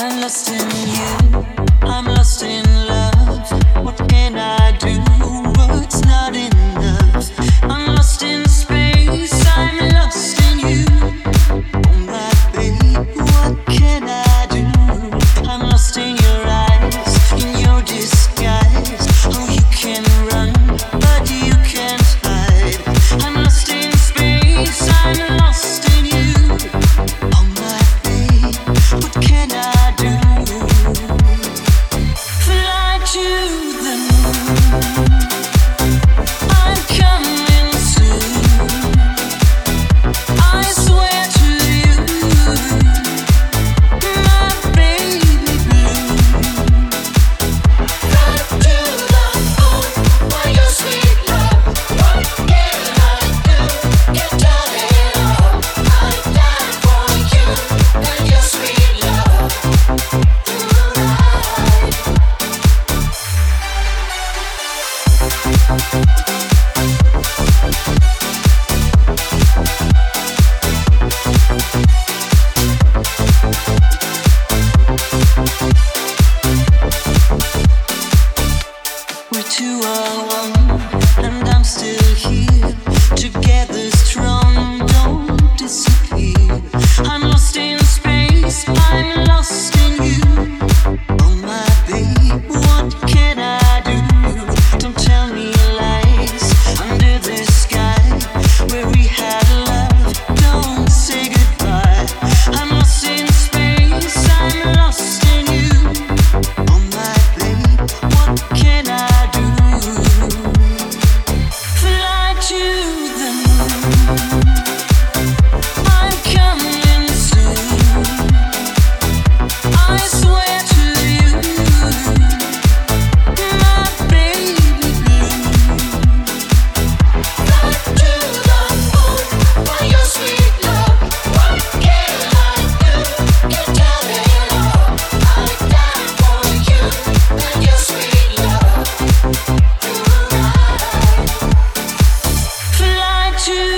I'm lost in you. I'm lost in true